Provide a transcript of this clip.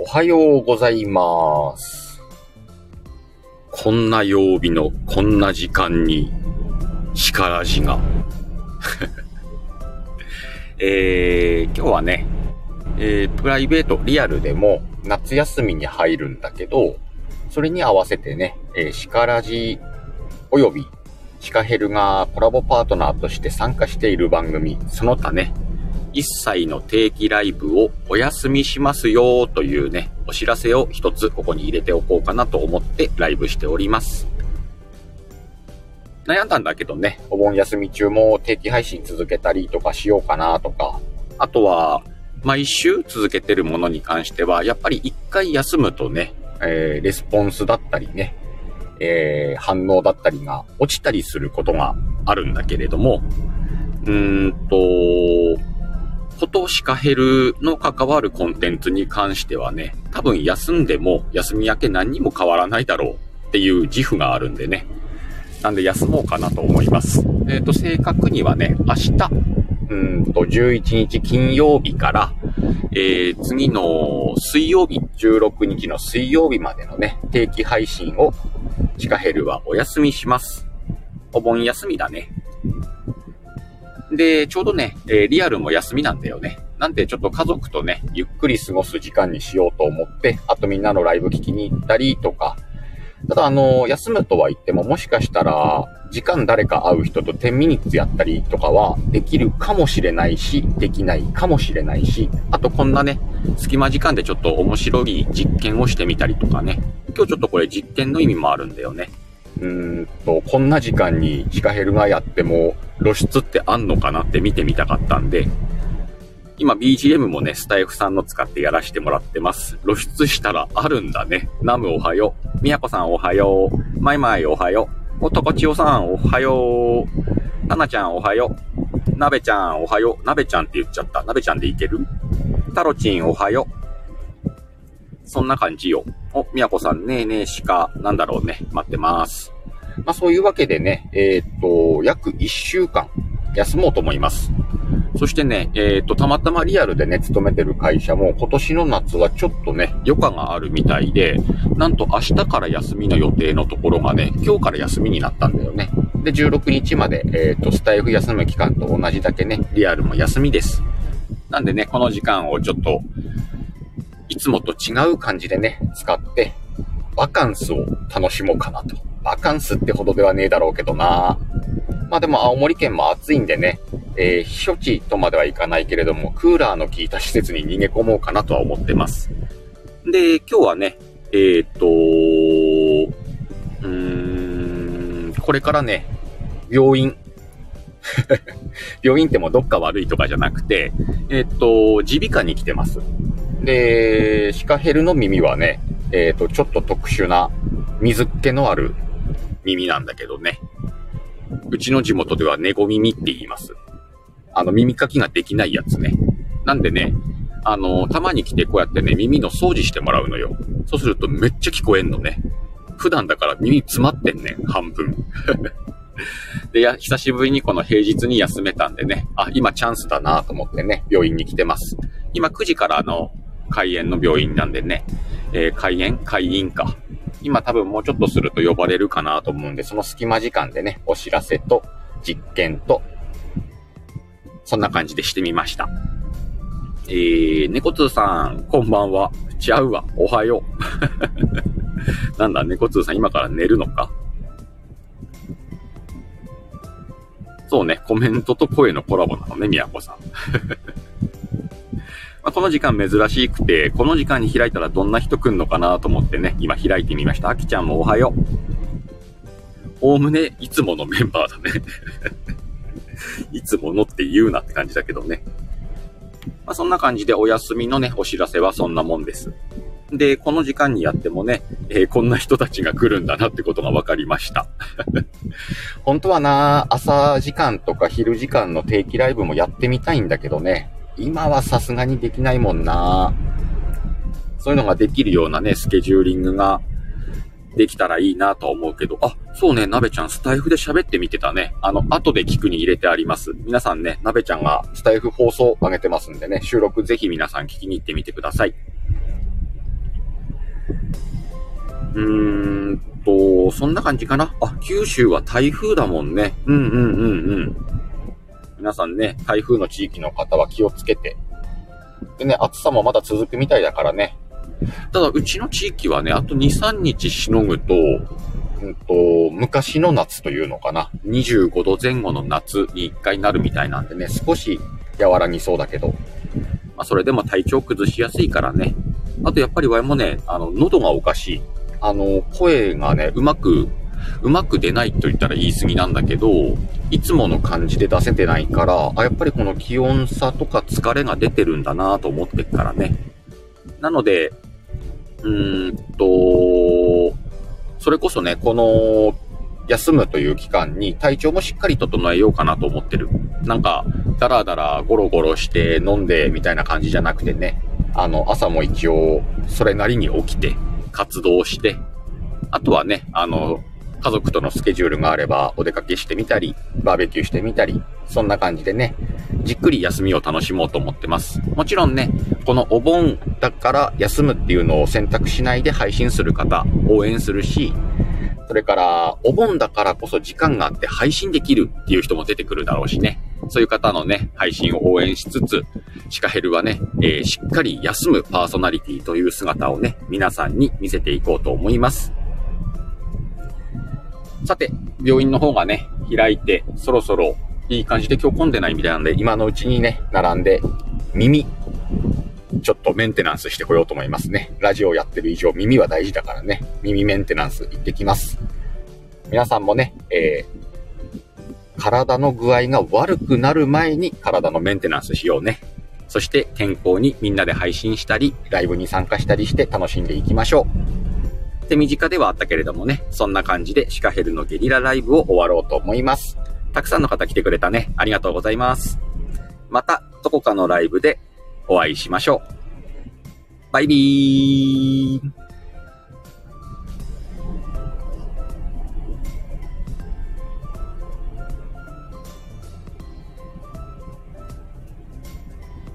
おはようございます。こんな曜日のこんな時間に、力じが。えー、今日はね、えー、プライベート、リアルでも夏休みに入るんだけど、それに合わせてね、えー、シカラジおよびシカヘルがコラボパートナーとして参加している番組、その他ね、一切の定期ライブをお休みしますよというね、お知らせを一つここに入れておこうかなと思ってライブしております。悩んだんだけどね、お盆休み中も定期配信続けたりとかしようかなとか、あとは、毎週続けてるものに関しては、やっぱり一回休むとね、えー、レスポンスだったりね、えー、反応だったりが落ちたりすることがあるんだけれども、うーんと、ことしか減るの関わるコンテンツに関してはね、多分休んでも休み明け何にも変わらないだろうっていう自負があるんでね。なんで休もうかなと思います。えっ、ー、と、正確にはね、明日、うんと、11日金曜日から、えー、次の水曜日、16日の水曜日までのね、定期配信を、シカヘルはお休みします。お盆休みだね。で、ちょうどね、えー、リアルも休みなんだよね。なんでちょっと家族とね、ゆっくり過ごす時間にしようと思って、あとみんなのライブ聞きに行ったりとか、ただあの、休むとは言っても、もしかしたら、時間誰か会う人と10ミニッツやったりとかは、できるかもしれないし、できないかもしれないし、あとこんなね、隙間時間でちょっと面白い実験をしてみたりとかね。今日ちょっとこれ実験の意味もあるんだよね。うんと、こんな時間にシカヘルがやっても露出ってあんのかなって見てみたかったんで、今 BGM もね、スタイフさんの使ってやらせてもらってます。露出したらあるんだね。ナムおはよう。みやこさんおはよう。まいまいおはよう。おとこちおさんおはよう。たなちゃんおはよう。なべちゃんおはよう。なべちゃんって言っちゃった。なべちゃんでいける？たろちんおはよう。そんな感じよ。お、みやこさんねえねえしか、なんだろうね。待ってます。まあそういうわけでね、えっ、と、約1週間休もうと思います。そしてね、えっ、と、たまたまリアルでね、勤めてる会社も今年の夏はちょっとね、余暇があるみたいで、なんと明日から休みの予定のところがね、今日から休みになったんだよね。で、16日まで、えっ、と、スタイフ休む期間と同じだけね、リアルも休みです。なんでね、この時間をちょっと、いつもと違う感じでね、使って、バカンスを楽しもうかなと。バカンスってほどではねえだろうけどなまあでも青森県も暑いんでね、えー、避暑地とまではいかないけれども、クーラーの効いた施設に逃げ込もうかなとは思ってます。で、今日はね、えー、っと、うーん、これからね、病院。病院ってもどっか悪いとかじゃなくて、えー、っと、耳鼻科に来てます。で、シカヘルの耳はね、えっと、ちょっと特殊な水っ気のある耳なんだけどね。うちの地元では猫耳って言います。あの、耳かきができないやつね。なんでね、あの、たまに来てこうやってね、耳の掃除してもらうのよ。そうするとめっちゃ聞こえんのね。普段だから耳詰まってんねん、半分。で、や、久しぶりにこの平日に休めたんでね、あ、今チャンスだなと思ってね、病院に来てます。今9時からあの開園の病院なんでね、えー、開園開院か。今多分もうちょっとすると呼ばれるかなと思うんで、その隙間時間でね、お知らせと実験と、そんな感じでしてみました。えー、猫通さん、こんばんは。ちゃうわ。おはよう。なんだ、猫通さん今から寝るのか？そうね、コメントと声のコラボなのね、みやこさん。まあ、この時間珍しくて、この時間に開いたらどんな人来んのかなと思ってね、今開いてみました。あきちゃんもおはよう。おおむね、いつものメンバーだね。いつものって言うなって感じだけどね。まあ、そんな感じでお休みのね、お知らせはそんなもんです。で、この時間にやってもね、えー、こんな人たちが来るんだなってことが分かりました。本当はな、朝時間とか昼時間の定期ライブもやってみたいんだけどね、今はさすがにできないもんな。そういうのができるようなね、スケジューリングができたらいいなと思うけど、あ、そうね、なべちゃんスタイフで喋ってみてたね。あの、後で聞くに入れてあります。皆さんね、なべちゃんがスタイフ放送上げてますんでね、収録ぜひ皆さん聞きに行ってみてください。うーんと、そんな感じかな。あ、九州は台風だもんね。うんうんうんうん。皆さんね、台風の地域の方は気をつけて。でね、暑さもまだ続くみたいだからね。ただ、うちの地域はね、あと2、3日しのぐと、うんと、昔の夏というのかな。25度前後の夏に1回なるみたいなんでね、少し和らぎそうだけど。まあ、それでも体調崩しやすいからね。あとやっぱりワイもね、あの、喉がおかしい。あの、声がね、うまく、うまく出ないと言ったら言い過ぎなんだけど、いつもの感じで出せてないから、あ、やっぱりこの気温差とか疲れが出てるんだなと思ってっからね。なので、うーんと、それこそね、この、休むという期間に体調もしっかり整えようかなと思ってる。なんか、だらだらゴロゴロして飲んでみたいな感じじゃなくてね、あの、朝も一応それなりに起きて、活動して、あとはね、あの、家族とのスケジュールがあればお出かけしてみたり、バーベキューしてみたり、そんな感じでね、じっくり休みを楽しもうと思ってます。もちろんね、このお盆だから休むっていうのを選択しないで配信する方、応援するし、それから、お盆だからこそ時間があって配信できるっていう人も出てくるだろうしね。そういう方のね、配信を応援しつつ、シカヘルはね、えー、しっかり休むパーソナリティという姿をね、皆さんに見せていこうと思います。さて、病院の方がね、開いて、そろそろいい感じで今日混んでないみたいなんで、今のうちにね、並んで、耳、ちょっとメンテナンスしてこようと思いますね。ラジオやってる以上耳は大事だからね、耳メンテナンス行ってきます。皆さんもね、えー、体の具合が悪くなる前に体のメンテナンスしようね。そして健康にみんなで配信したり、ライブに参加したりして楽しんでいきましょう。手短ではあったけれどもね、そんな感じでシカヘルのゲリラライブを終わろうと思います。たくさんの方来てくれたね。ありがとうございます。また、どこかのライブでお会いしましょう。バイビー